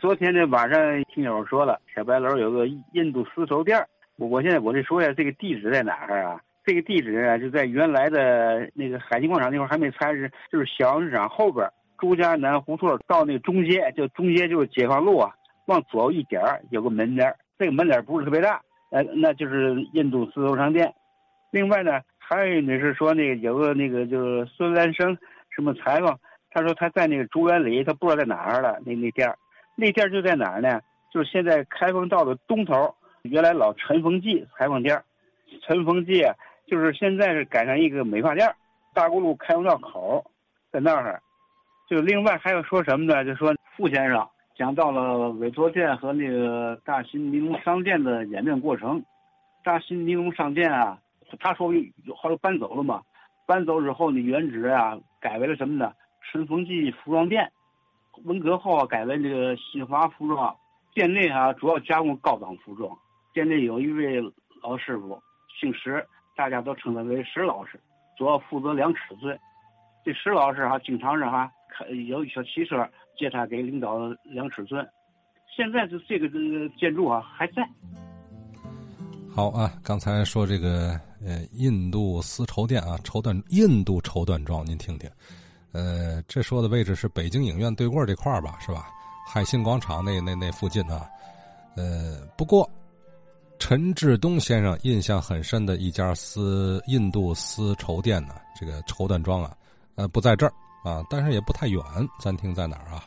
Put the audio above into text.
昨天呢晚上听友说了，小白楼有个印度丝绸店我我现在我得说一下这个地址在哪儿啊？这个地址啊就在原来的那个海信广场那块还没拆，是就是小市场后边朱家南胡同到那个中街，就中街就是解放路啊，往左一点有个门脸这个门脸不是特别大，呃，那就是印度丝绸商店。另外呢，还有呢是说那个有个那个就是孙兰生什么采访，他说他在那个竹园里，他不知道在哪儿了。那那店儿那店就在哪儿呢？就是现在开封道的东头，原来老陈丰记裁缝店陈丰记就是现在是改成一个美发店大沽路开封道口，在那儿。就另外还要说什么呢？就说傅先生讲到了委托店和那个大新尼龙商店的演变过程。大新尼龙商店啊，他说后来搬走了嘛，搬走之后呢，原址啊改为了什么呢？春风记服装店。文革后啊，改为这个新华服装店内啊，主要加工高档服装。店内有一位老师傅，姓石，大家都称他为石老师，主要负责量尺寸。这石老师哈，经常是哈开。有小汽车接他给领导量尺寸，现在这这个这个建筑啊还在。好啊，刚才说这个呃印度丝绸店啊，绸缎印度绸缎庄，您听听，呃，这说的位置是北京影院对过这块吧，是吧？海信广场那那那附近啊，呃，不过陈志东先生印象很深的一家丝印度丝绸店呢，这个绸缎庄啊，呃，不在这儿。啊，但是也不太远，餐厅在哪儿啊？